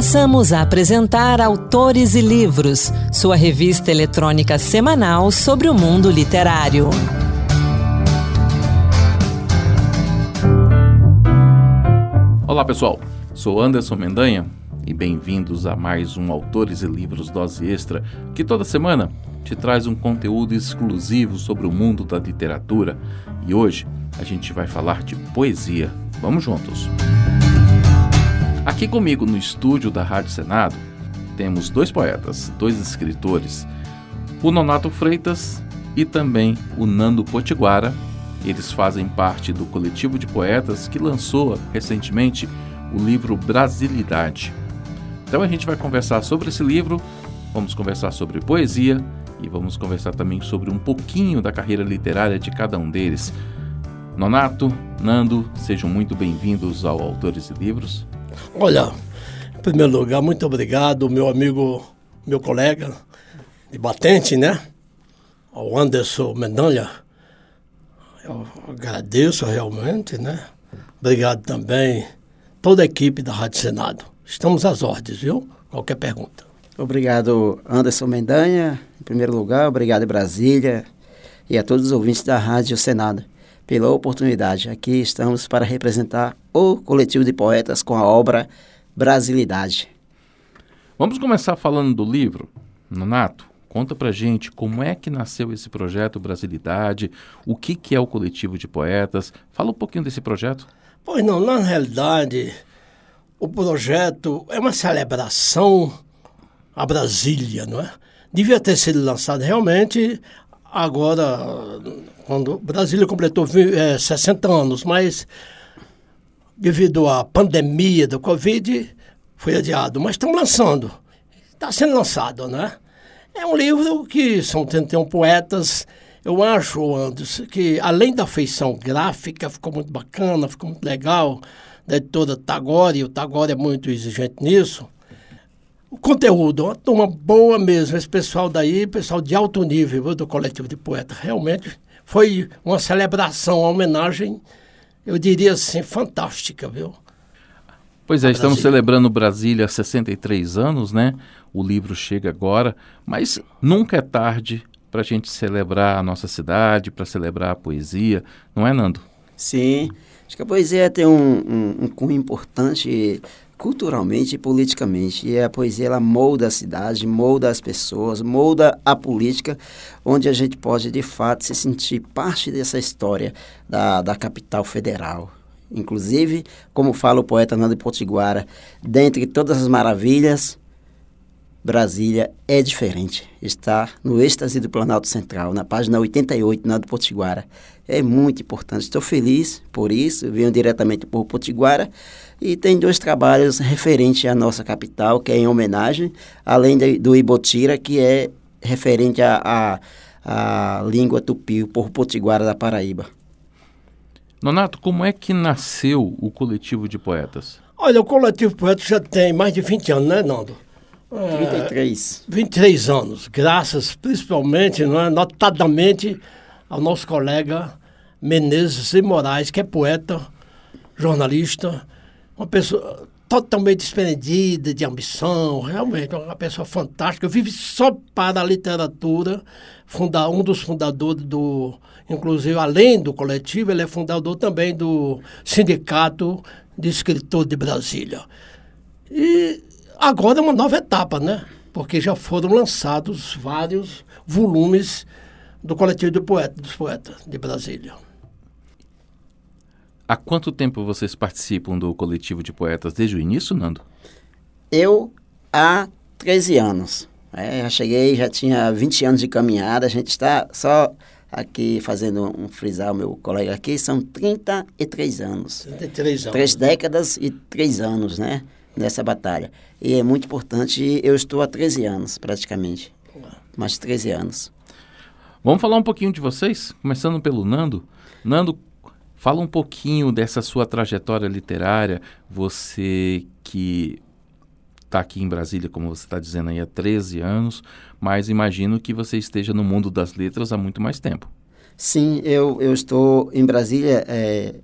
Passamos a apresentar Autores e Livros, sua revista eletrônica semanal sobre o mundo literário. Olá pessoal, sou Anderson Mendanha e bem-vindos a mais um Autores e Livros Dose Extra, que toda semana te traz um conteúdo exclusivo sobre o mundo da literatura. E hoje a gente vai falar de poesia. Vamos juntos! Aqui comigo no estúdio da Rádio Senado temos dois poetas, dois escritores, o Nonato Freitas e também o Nando Potiguara. Eles fazem parte do coletivo de poetas que lançou recentemente o livro Brasilidade. Então a gente vai conversar sobre esse livro, vamos conversar sobre poesia e vamos conversar também sobre um pouquinho da carreira literária de cada um deles. Nonato, Nando, sejam muito bem-vindos ao Autores e Livros. Olha, em primeiro lugar, muito obrigado, meu amigo, meu colega de batente, né? Ao Anderson Mendanha. Eu agradeço realmente, né? Obrigado também toda a equipe da Rádio Senado. Estamos às ordens, viu? Qualquer pergunta. Obrigado, Anderson Mendanha, em primeiro lugar. Obrigado, Brasília, e a todos os ouvintes da Rádio Senado pela oportunidade. Aqui estamos para representar o coletivo de poetas com a obra Brasilidade. Vamos começar falando do livro. Nonato, conta pra gente como é que nasceu esse projeto Brasilidade, o que, que é o coletivo de poetas. Fala um pouquinho desse projeto. Pois não, na realidade, o projeto é uma celebração a Brasília, não é? Devia ter sido lançado realmente agora, quando Brasília completou é, 60 anos, mas devido à pandemia do Covid, foi adiado. Mas estão lançando. Está sendo lançado, né? É um livro que são 31 poetas. Eu acho, Anderson, que além da feição gráfica, ficou muito bacana, ficou muito legal, da editora Tagore, o Tagore é muito exigente nisso o conteúdo, uma turma boa mesmo. Esse pessoal daí, pessoal de alto nível viu, do coletivo de poetas. Realmente foi uma celebração, uma homenagem, eu diria assim, fantástica, viu? Pois é, estamos celebrando Brasília há 63 anos, né? O livro chega agora, mas nunca é tarde para a gente celebrar a nossa cidade, para celebrar a poesia, não é, Nando? Sim, acho que a poesia tem um, um, um cunho importante culturalmente e politicamente. E a poesia ela molda a cidade, molda as pessoas, molda a política, onde a gente pode de fato se sentir parte dessa história da, da capital federal. Inclusive, como fala o poeta Nando Potiguara, dentre todas as maravilhas, Brasília é diferente. Está no êxtase do Planalto Central, na página 88, Nando Potiguara. É muito importante. Estou feliz por isso. Venho diretamente por Potiguara e tem dois trabalhos referentes à nossa capital, que é em homenagem, além de, do Ibotira, que é referente à, à, língua tupi, por Potiguara da Paraíba. Nonato, como é que nasceu o coletivo de poetas? Olha, o coletivo de poetas já tem mais de 20 anos, né, Nando? 33. É, 23 anos, graças principalmente, não é, notadamente, ao nosso colega Menezes e Moraes, que é poeta, jornalista, uma pessoa totalmente desprendida de ambição, realmente uma pessoa fantástica, vive só para a literatura, funda, um dos fundadores do, inclusive além do coletivo, ele é fundador também do Sindicato de Escritor de Brasília. E agora é uma nova etapa, né? Porque já foram lançados vários volumes do coletivo de poeta, dos poetas de Brasília. Há quanto tempo vocês participam do coletivo de poetas? Desde o início, Nando? Eu há 13 anos. É, já cheguei, já tinha 20 anos de caminhada. A gente está só aqui fazendo um frisar, o meu colega aqui, são 33 anos. 33 anos. Três décadas e três anos, né? Nessa batalha. E é muito importante, eu estou há 13 anos, praticamente. Mais de 13 anos. Vamos falar um pouquinho de vocês, começando pelo Nando. Nando, Fala um pouquinho dessa sua trajetória literária, você que está aqui em Brasília, como você está dizendo aí, há 13 anos, mas imagino que você esteja no mundo das letras há muito mais tempo. Sim, eu, eu estou em Brasília é,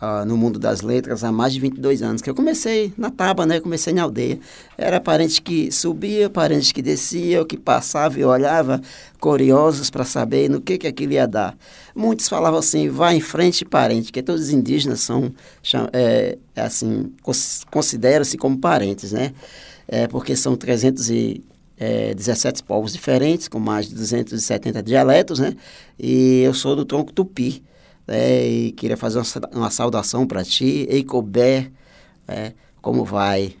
uh, no mundo das letras há mais de 22 anos, que eu comecei na Taba, né? Comecei na aldeia. Era parente que subia, parente que descia, que passava e olhava, curiosos para saber no que, que aquilo ia dar. Muitos falavam assim, vá em frente, parente, que todos os indígenas são, é, assim, consideram-se como parentes, né? É, porque são 317 é, povos diferentes, com mais de 270 dialetos, né? E eu sou do tronco tupi né? E queria fazer uma, uma saudação para ti, Eicobé, é, como vai?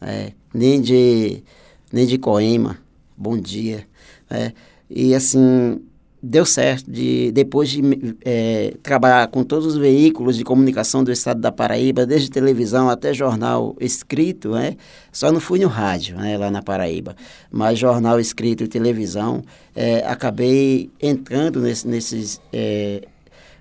É, nem de nem de Coima, bom dia. É, e assim, deu certo, de, depois de é, trabalhar com todos os veículos de comunicação do estado da Paraíba, desde televisão até jornal escrito, né? só não fui no rádio, né, lá na Paraíba, mas jornal escrito e televisão, é, acabei entrando nesse, nesses é,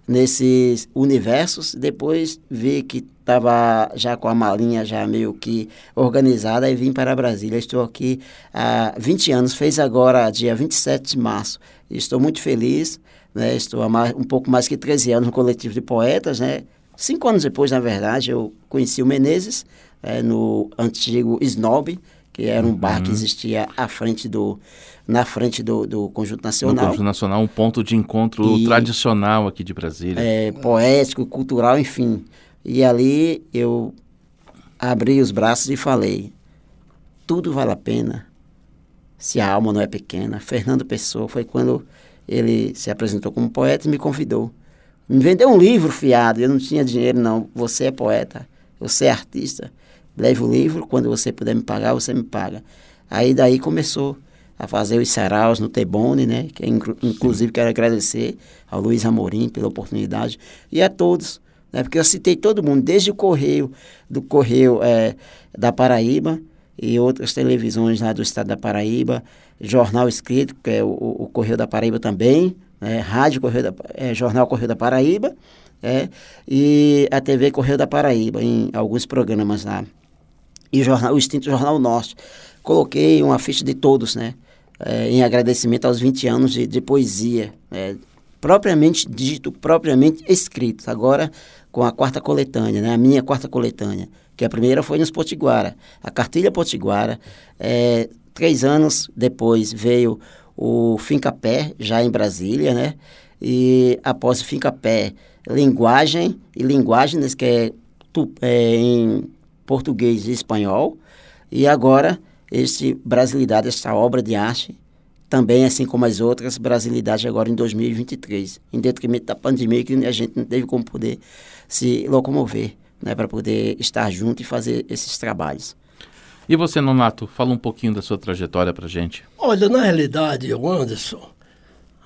nesses universos, depois vi que estava já com a malinha já meio que organizada e vim para Brasília. Estou aqui há 20 anos, fez agora dia 27 de março. Estou muito feliz, né? estou há mais, um pouco mais que 13 anos no coletivo de poetas, né? Cinco anos depois, na verdade, eu conheci o Menezes, é, no antigo Snob, que era um bar que uhum. existia à frente do, na frente do, do Conjunto Nacional. No Conjunto Nacional, um ponto de encontro e, tradicional aqui de Brasília. É, poético, cultural, enfim. E ali eu abri os braços e falei: tudo vale a pena se a alma não é pequena. Fernando Pessoa foi quando ele se apresentou como poeta e me convidou. Me vendeu um livro fiado, eu não tinha dinheiro não. Você é poeta, você é artista. Leve o livro, quando você puder me pagar, você me paga. Aí daí começou a fazer os saraus no Tebone, né? Que inclusive quero agradecer ao Luiz Amorim pela oportunidade e a todos, né? Porque eu citei todo mundo, desde o Correio, do Correio é, da Paraíba e outras televisões lá do estado da Paraíba, jornal escrito, que é o, o Correio da Paraíba também, né? Rádio Correio da, é, Jornal Correio da Paraíba, é, e a TV Correio da Paraíba, em alguns programas lá. E o, jornal, o extinto Jornal Norte. Coloquei uma ficha de todos, né? é, em agradecimento aos 20 anos de, de poesia, é, propriamente dito, propriamente escrito. Agora com a quarta coletânea, né, a minha quarta coletânea, que a primeira foi nos Potiguara, a Cartilha Potiguara. É, três anos depois veio o Fincapé, já em Brasília, né? E após o Fincapé, Linguagem e Linguagens, que é, é em português e espanhol. E agora este Brasilidade, esta obra de arte, também, assim como as outras, Brasilidade agora em 2023, em detrimento da pandemia, que a gente não teve como poder se locomover, né, para poder estar junto e fazer esses trabalhos. E você, Nonato, fala um pouquinho da sua trajetória para gente. Olha, na realidade, eu, Anderson,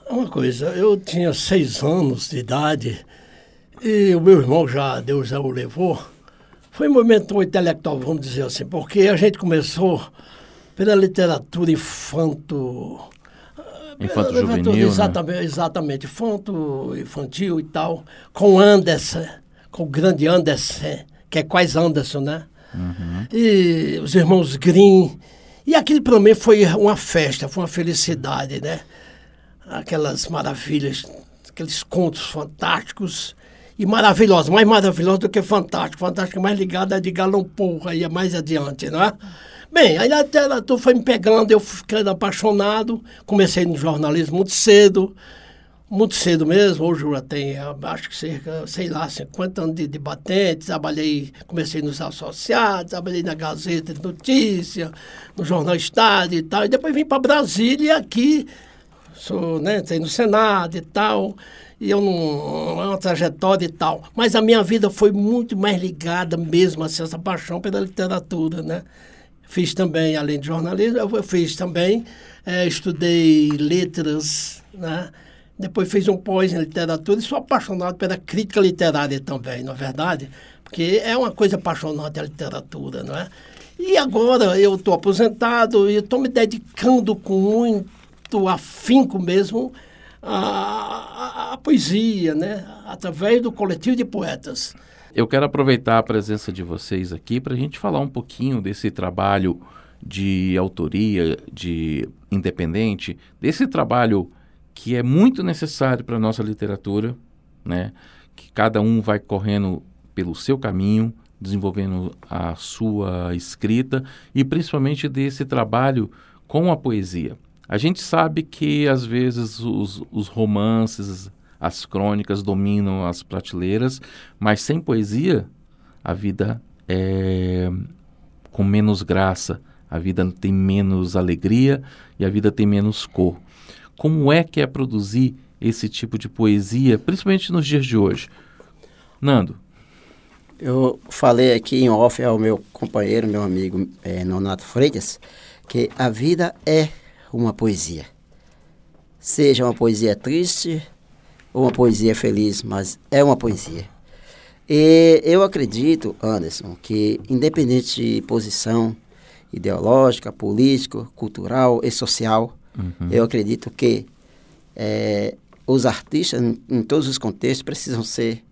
é uma coisa, eu tinha seis anos de idade e o meu irmão já, Deus já o levou, foi um momento intelectual, vamos dizer assim, porque a gente começou pela literatura infanto. Infanto juvenil, né? exatamente, né? exatamente, infanto infantil e tal, com Anderson, com o grande Anderson, que é quase Anderson, né? Uhum. E os irmãos Grimm. E aquilo para mim foi uma festa, foi uma felicidade, né? Aquelas maravilhas, aqueles contos fantásticos e maravilhosos, mais maravilhosos do que fantástico. Fantástico é mais ligado a de Galão Porra, aí é mais adiante, não é? Bem, aí a literatura foi me pegando, eu ficando apaixonado, comecei no jornalismo muito cedo, muito cedo mesmo, hoje eu já tenho, acho que cerca, sei lá, 50 anos de, de batente, trabalhei, comecei nos associados, trabalhei na Gazeta de Notícia, no Jornal Estado e tal, e depois vim para Brasília aqui, sou, né, tenho no Senado e tal, e eu não, é uma trajetória e tal, mas a minha vida foi muito mais ligada mesmo, assim, essa paixão pela literatura, né, Fiz também, além de jornalismo, eu fiz também, é, estudei letras, né? Depois fiz um pós em literatura e sou apaixonado pela crítica literária também, não é verdade? Porque é uma coisa apaixonante a literatura, não é? E agora eu estou aposentado e estou me dedicando com muito afinco mesmo à, à, à poesia, né? Através do coletivo de poetas. Eu quero aproveitar a presença de vocês aqui para a gente falar um pouquinho desse trabalho de autoria, de independente, desse trabalho que é muito necessário para a nossa literatura, né? Que cada um vai correndo pelo seu caminho, desenvolvendo a sua escrita e principalmente desse trabalho com a poesia. A gente sabe que às vezes os, os romances, as crônicas dominam as prateleiras, mas sem poesia a vida é com menos graça, a vida tem menos alegria e a vida tem menos cor. Como é que é produzir esse tipo de poesia, principalmente nos dias de hoje? Nando. Eu falei aqui em off ao meu companheiro, meu amigo é, Nonato Freitas, que a vida é uma poesia. Seja uma poesia triste ou uma poesia feliz, mas é uma poesia. E eu acredito, Anderson, que independente de posição ideológica, política, cultural e social, uhum. eu acredito que é, os artistas, em, em todos os contextos, precisam ser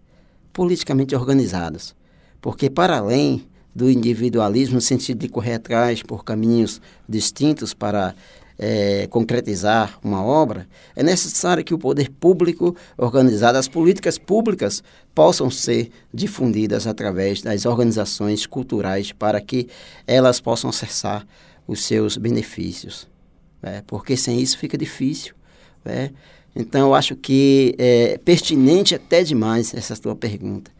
politicamente organizados. Porque, para além do individualismo, no sentido de correr atrás por caminhos distintos para é, concretizar uma obra, é necessário que o poder público organizado, as políticas públicas possam ser difundidas através das organizações culturais para que elas possam acessar os seus benefícios. Né? Porque sem isso fica difícil. Né? Então, eu acho que é pertinente até demais essa tua pergunta.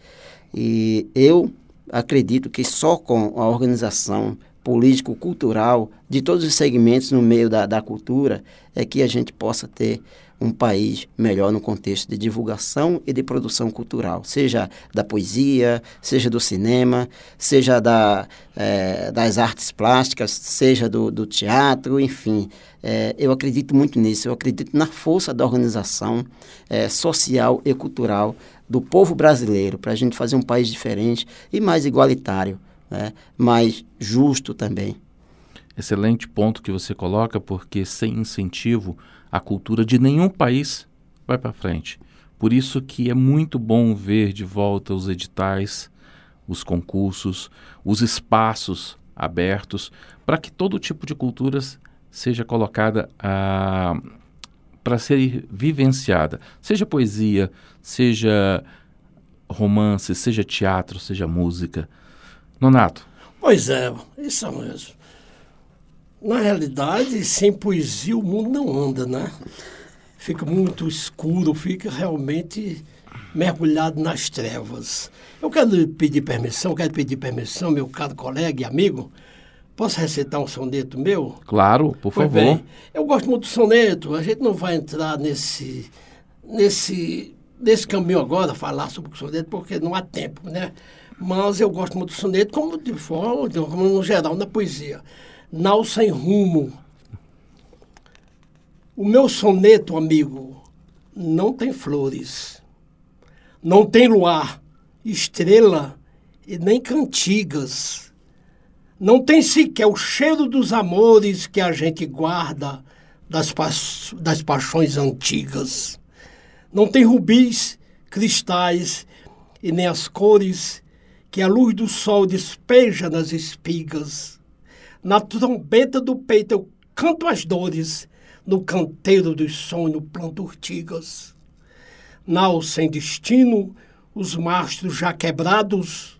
E eu acredito que só com a organização político-cultural de todos os segmentos no meio da, da cultura é que a gente possa ter um país melhor no contexto de divulgação e de produção cultural, seja da poesia, seja do cinema, seja da, é, das artes plásticas, seja do, do teatro, enfim. É, eu acredito muito nisso, eu acredito na força da organização é, social e cultural do povo brasileiro para a gente fazer um país diferente e mais igualitário né, mais justo também. Excelente ponto que você coloca, porque sem incentivo a cultura de nenhum país vai para frente. Por isso que é muito bom ver de volta os editais, os concursos, os espaços abertos para que todo tipo de culturas seja colocada ah, para ser vivenciada, seja poesia, seja romance, seja teatro, seja música. Nonato. Pois é, isso mesmo. Na realidade, sem poesia o mundo não anda, né? Fica muito escuro, fica realmente mergulhado nas trevas. Eu quero pedir permissão, quero pedir permissão, meu caro colega e amigo. Posso recitar um soneto meu? Claro, por pois favor. Bem, eu gosto muito do soneto. A gente não vai entrar nesse, nesse, nesse caminho agora, falar sobre o soneto, porque não há tempo, né? Mas eu gosto muito do soneto como de forma, como no geral, na poesia. Nau sem rumo. O meu soneto, amigo, não tem flores, não tem luar, estrela e nem cantigas. Não tem sequer o cheiro dos amores que a gente guarda das, pa das paixões antigas. Não tem rubis, cristais e nem as cores que a luz do sol despeja nas espigas. Na trombeta do peito eu canto as dores, no canteiro dos sonhos planto urtigas. Nau sem destino, os mastros já quebrados,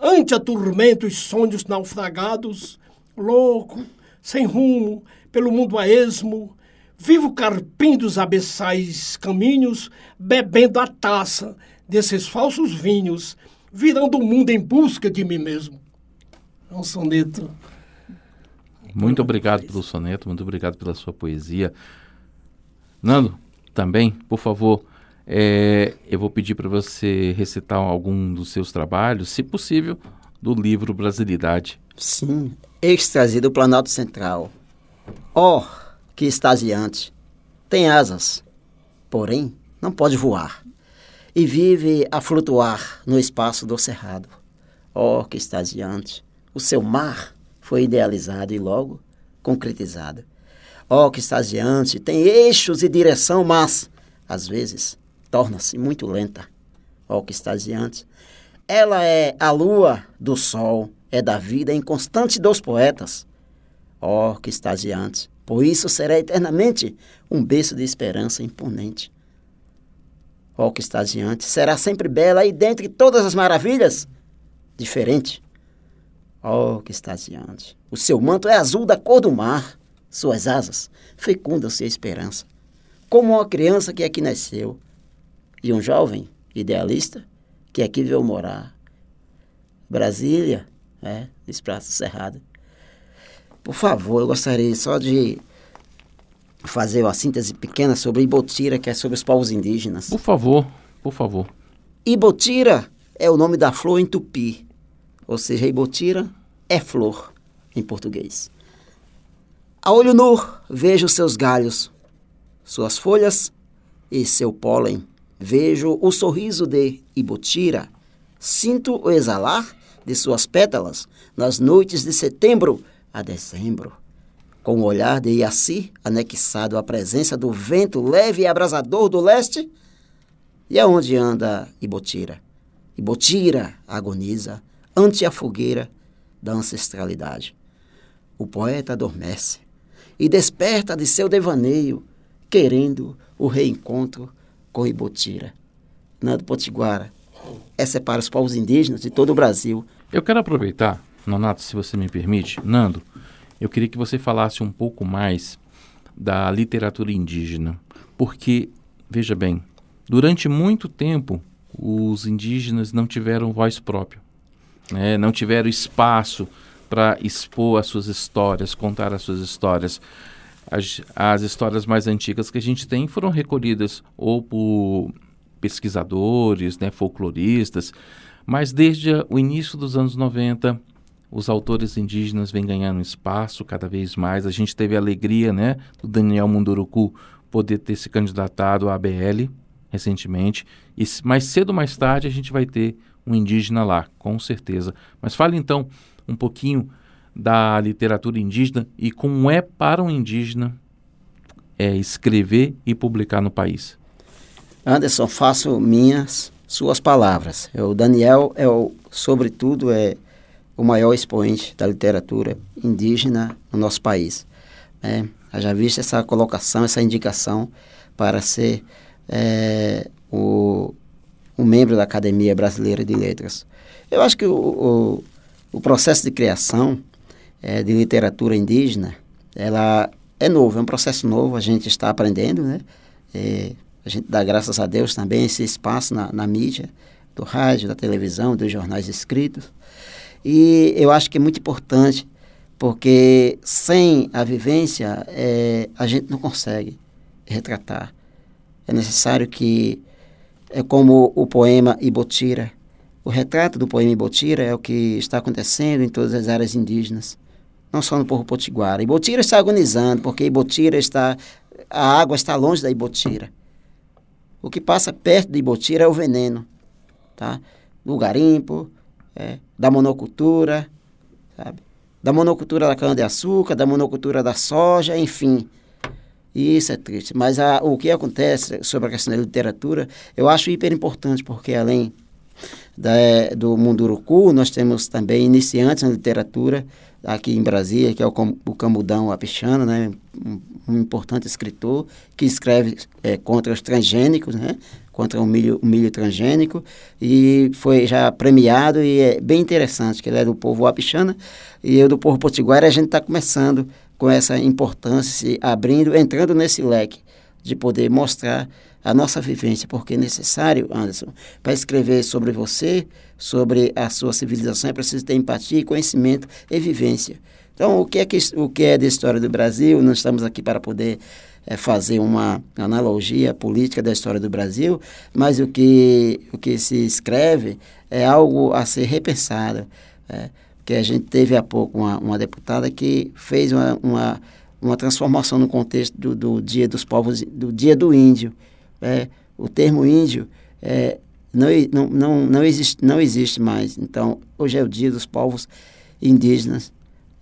ante a tormenta os sonhos naufragados, louco, sem rumo, pelo mundo a esmo, vivo carpim dos abissais caminhos, bebendo a taça desses falsos vinhos virando o mundo em busca de mim mesmo. É um soneto. Muito obrigado pelo soneto, muito obrigado pela sua poesia. Nando, também, por favor, é, eu vou pedir para você recitar algum dos seus trabalhos, se possível, do livro Brasilidade. Sim, êxtase do Planalto Central. Ó, oh, que extasiante! Tem asas, porém não pode voar e vive a flutuar no espaço do cerrado. Oh, que extasiante! O seu mar foi idealizado e logo concretizado. Oh, que extasiante! Tem eixos e direção, mas, às vezes, torna-se muito lenta. Oh, que extasiante! Ela é a lua do sol, é da vida inconstante dos poetas. Oh, que extasiante! Por isso será eternamente um berço de esperança imponente. Ó que está diante, será sempre bela e dentre todas as maravilhas, diferente. Ó que está diante. O seu manto é azul da cor do mar, suas asas fecundam-se a esperança, como uma criança que aqui nasceu, e um jovem idealista que aqui veio morar. Brasília, é, Praça Cerrado. Por favor, eu gostaria só de fazer uma síntese pequena sobre Ibotira, que é sobre os povos indígenas. Por favor, por favor. Ibotira é o nome da flor em tupi, ou seja, Ibotira é flor em português. A olho nu vejo seus galhos, suas folhas e seu pólen. Vejo o sorriso de Ibotira. Sinto o exalar de suas pétalas nas noites de setembro a dezembro. Com o olhar de Iaci anexado à presença do vento leve e abrasador do leste. E aonde anda Ibotira? Ibotira agoniza ante a fogueira da ancestralidade. O poeta adormece e desperta de seu devaneio, querendo o reencontro com Ibotira. Nando Potiguara, essa é para os povos indígenas de todo o Brasil. Eu quero aproveitar, Nonato, se você me permite, Nando, eu queria que você falasse um pouco mais da literatura indígena, porque, veja bem, durante muito tempo os indígenas não tiveram voz própria, né? não tiveram espaço para expor as suas histórias, contar as suas histórias. As, as histórias mais antigas que a gente tem foram recolhidas ou por pesquisadores, né, folcloristas, mas desde o início dos anos 90, os autores indígenas vêm ganhando espaço cada vez mais. A gente teve a alegria, né, do Daniel Munduruku poder ter se candidatado à ABL recentemente, e mais cedo ou mais tarde a gente vai ter um indígena lá, com certeza. Mas fale então um pouquinho da literatura indígena e como é para um indígena é, escrever e publicar no país. Anderson, faço minhas suas palavras. O Daniel é, o, sobretudo, é o maior expoente da literatura indígena no nosso país. É, já visto essa colocação, essa indicação para ser é, o, um membro da Academia Brasileira de Letras. Eu acho que o, o, o processo de criação é, de literatura indígena, ela é novo, é um processo novo, a gente está aprendendo, né? É, a gente dá graças a Deus também esse espaço na, na mídia, do rádio, da televisão, dos jornais escritos. E eu acho que é muito importante, porque sem a vivência, é, a gente não consegue retratar. É necessário que, é como o poema Ibotira, o retrato do poema Ibotira é o que está acontecendo em todas as áreas indígenas, não só no povo potiguara. Ibotira está agonizando, porque Ibotira está, a água está longe da Ibotira. O que passa perto de Ibotira é o veneno, tá? Do garimpo, é, da monocultura, sabe? Da monocultura da cana-de-açúcar, da monocultura da soja, enfim. Isso é triste. Mas a, o que acontece sobre a questão da literatura, eu acho hiper importante, porque além da, do Munduruku, nós temos também iniciantes na literatura aqui em Brasília, que é o, o Camudão Apichano, né? Um, um, importante escritor que escreve é, contra os transgênicos, né? Contra o milho, o milho transgênico, e foi já premiado e é bem interessante, que ele é do povo Apichana e eu do povo Potiguara, a gente está começando com essa importância, abrindo, entrando nesse leque de poder mostrar a nossa vivência, porque é necessário, Anderson, para escrever sobre você, sobre a sua civilização, é preciso ter empatia, conhecimento e vivência. Então, o que é, que, o que é da história do Brasil? Nós estamos aqui para poder é, fazer uma analogia política da história do Brasil, mas o que, o que se escreve é algo a ser repensado. É, porque a gente teve há pouco uma, uma deputada que fez uma, uma, uma transformação no contexto do, do Dia dos Povos, do Dia do Índio. É, o termo índio é, não, não, não, existe, não existe mais. Então, hoje é o Dia dos Povos Indígenas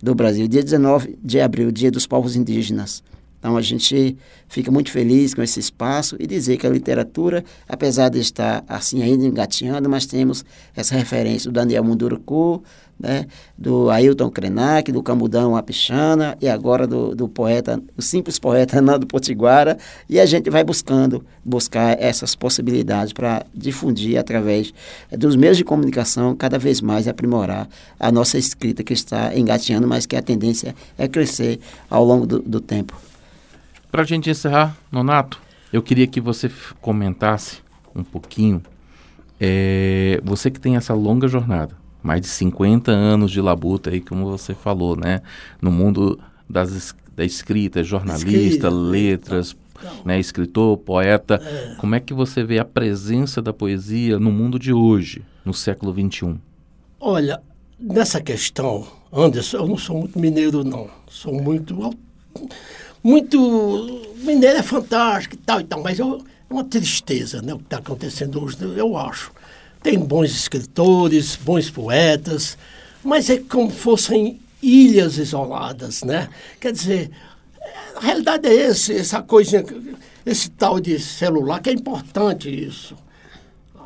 do Brasil. Dia 19 de abril, Dia dos Povos Indígenas. Então a gente fica muito feliz com esse espaço e dizer que a literatura, apesar de estar assim ainda engateando, mas temos essa referência do Daniel Munduruku, né, do Ailton Krenak, do Camudão Apichana e agora do, do poeta, o simples poeta Nando Potiguara, e a gente vai buscando buscar essas possibilidades para difundir através dos meios de comunicação cada vez mais aprimorar a nossa escrita que está engateando, mas que a tendência é crescer ao longo do, do tempo. Para a gente encerrar, Nonato, eu queria que você comentasse um pouquinho, é, você que tem essa longa jornada, mais de 50 anos de labuta aí, como você falou, né? No mundo das, da escrita, jornalista, Escrita, letras, né? escritor, poeta. É. Como é que você vê a presença da poesia no mundo de hoje, no século XXI? Olha, nessa questão, Anderson, eu não sou muito mineiro, não. Sou muito. Muito. Mineiro é fantástico e tal e tal, mas é uma tristeza né, o que está acontecendo hoje, eu acho. Tem bons escritores, bons poetas, mas é como fossem ilhas isoladas, né? Quer dizer, a realidade é esse, essa coisinha, esse tal de celular, que é importante isso.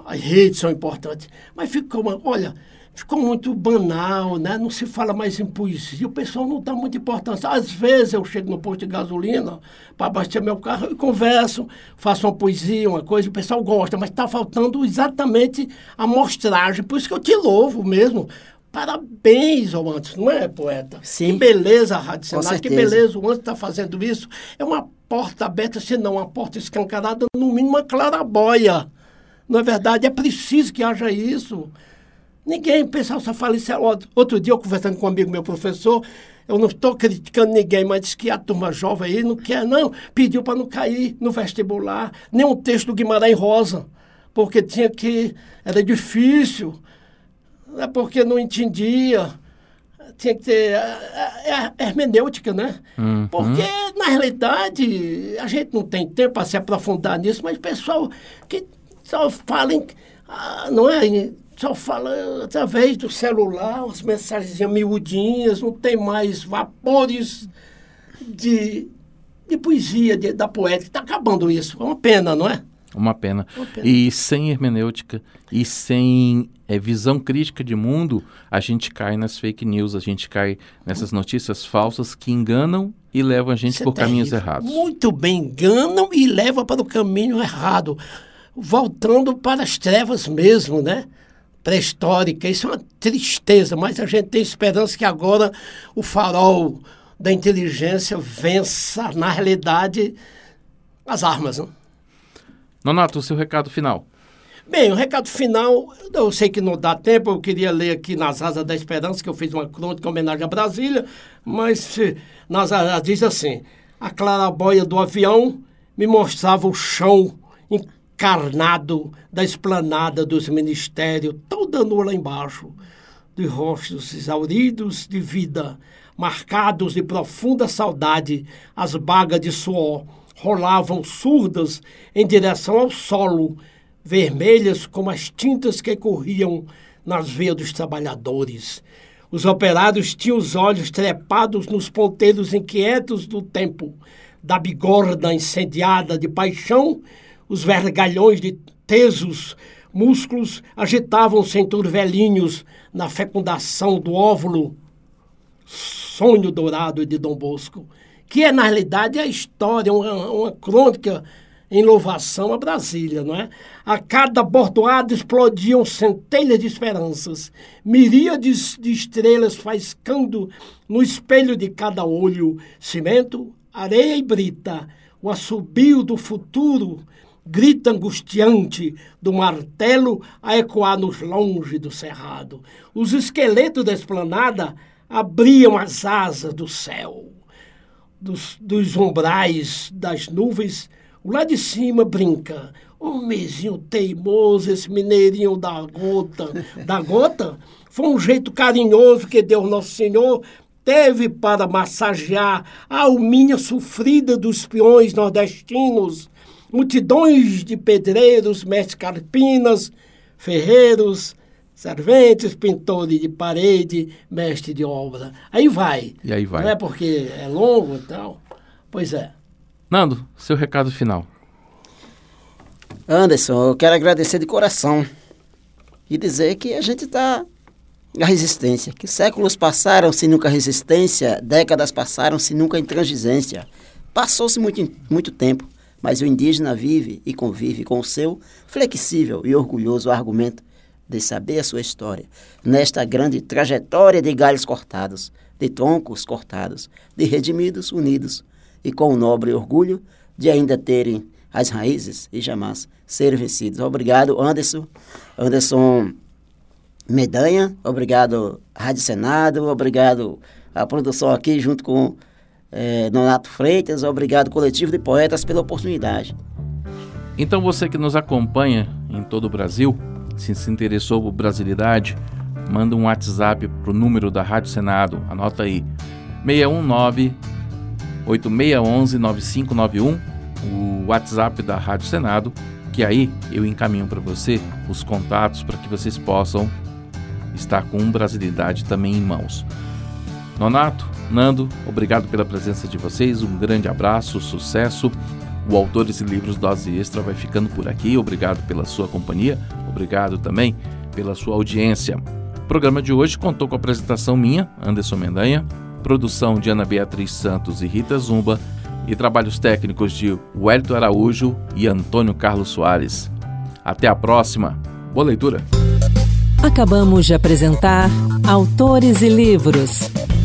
As redes são importantes. Mas ficou uma, olha, ficou muito banal, né? Não se fala mais em poesia. O pessoal não dá muita importância. Às vezes eu chego no posto de gasolina para abastecer meu carro e converso, faço uma poesia, uma coisa, o pessoal gosta, mas está faltando exatamente a mostragem. Por isso que eu te louvo mesmo. Parabéns, ao Antes, não é, poeta? Sim. Que beleza a Rádio Senado, que beleza o Antes está fazendo isso. É uma porta aberta, se não uma porta escancarada, no mínimo uma clarabóia. Não é verdade? É preciso que haja isso. Ninguém, o pessoal só fala isso. Outro dia, eu conversando com um amigo meu professor, eu não estou criticando ninguém, mas disse que a turma jovem aí não quer, não. Pediu para não cair no vestibular, nem um texto do Guimarães Rosa, porque tinha que. Era difícil, é porque não entendia. Tinha que ter a, a hermenêutica, né? Uhum. Porque, na realidade, a gente não tem tempo para se aprofundar nisso, mas o pessoal que só fala em. Ah, não é? Só fala através do celular, as mensagens miudinhas, não tem mais vapores de, de poesia, de, da poética. Está acabando isso. É uma pena, não é? Uma pena. uma pena. E sem hermenêutica e sem é, visão crítica de mundo, a gente cai nas fake news, a gente cai nessas notícias falsas que enganam e levam a gente Isso é por caminhos errados. Muito bem, enganam e levam para o caminho errado. Voltando para as trevas mesmo, né? Pré-histórica. Isso é uma tristeza, mas a gente tem esperança que agora o farol da inteligência vença, na realidade, as armas. Não? Nonato, o seu recado final. Bem, o recado final, eu sei que não dá tempo, eu queria ler aqui nas Asas da Esperança, que eu fiz uma crônica em homenagem a Brasília, mas nas asas diz assim, a clarabóia do avião me mostrava o chão encarnado da esplanada dos ministérios, toda nua lá embaixo, de rostos exauridos de vida, marcados de profunda saudade, as bagas de suor rolavam surdas em direção ao solo, vermelhas como as tintas que corriam nas veias dos trabalhadores. Os operários tinham os olhos trepados nos ponteiros inquietos do tempo, da bigorna incendiada de paixão os vergalhões de tesos músculos agitavam-se em turvelinhos na fecundação do óvulo, sonho dourado de Dom Bosco, que é, na realidade, a história, uma, uma crônica em louvação a Brasília, não é? A cada bordoada explodiam centelhas de esperanças, miríades de estrelas faiscando no espelho de cada olho, cimento, areia e brita, o assobio do futuro grita angustiante do martelo a ecoar nos longe do cerrado. Os esqueletos da esplanada abriam as asas do céu. Dos, dos umbrais das nuvens, o lá de cima brinca. Mesinho teimoso, esse mineirinho da gota. Da gota? Foi um jeito carinhoso que Deus Nosso Senhor teve para massagear a alminha sofrida dos peões nordestinos multidões de pedreiros, mestres carpinas, ferreiros, serventes, pintores de parede, mestre de obra. Aí vai. E aí vai. Não é porque é longo e tal. Pois é. Nando, seu recado final. Anderson, eu quero agradecer de coração e dizer que a gente está na resistência, que séculos passaram sem nunca resistência, décadas passaram sem nunca intransigência. Passou-se muito, muito tempo, mas o indígena vive e convive com o seu flexível e orgulhoso argumento de saber a sua história, nesta grande trajetória de galhos cortados, de troncos cortados, de redimidos unidos, e com o nobre orgulho de ainda terem as raízes e jamais ser vencidos. Obrigado, Anderson. Anderson Medanha, obrigado, Rádio Senado, obrigado a produção aqui junto com é, Donato Freitas, obrigado, Coletivo de Poetas, pela oportunidade. Então você que nos acompanha em todo o Brasil, se se interessou por brasilidade, manda um WhatsApp para o número da Rádio Senado, anota aí, 619 8611 9591, o WhatsApp da Rádio Senado, que aí eu encaminho para você os contatos para que vocês possam estar com Brasilidade também em mãos. Nonato, Nando, obrigado pela presença de vocês, um grande abraço, sucesso. O Autores e Livros Dose Extra vai ficando por aqui. Obrigado pela sua companhia, obrigado também pela sua audiência. O programa de hoje contou com a apresentação minha, Anderson Mendanha, produção de Ana Beatriz Santos e Rita Zumba e trabalhos técnicos de Wellington Araújo e Antônio Carlos Soares. Até a próxima. Boa leitura. Acabamos de apresentar Autores e Livros,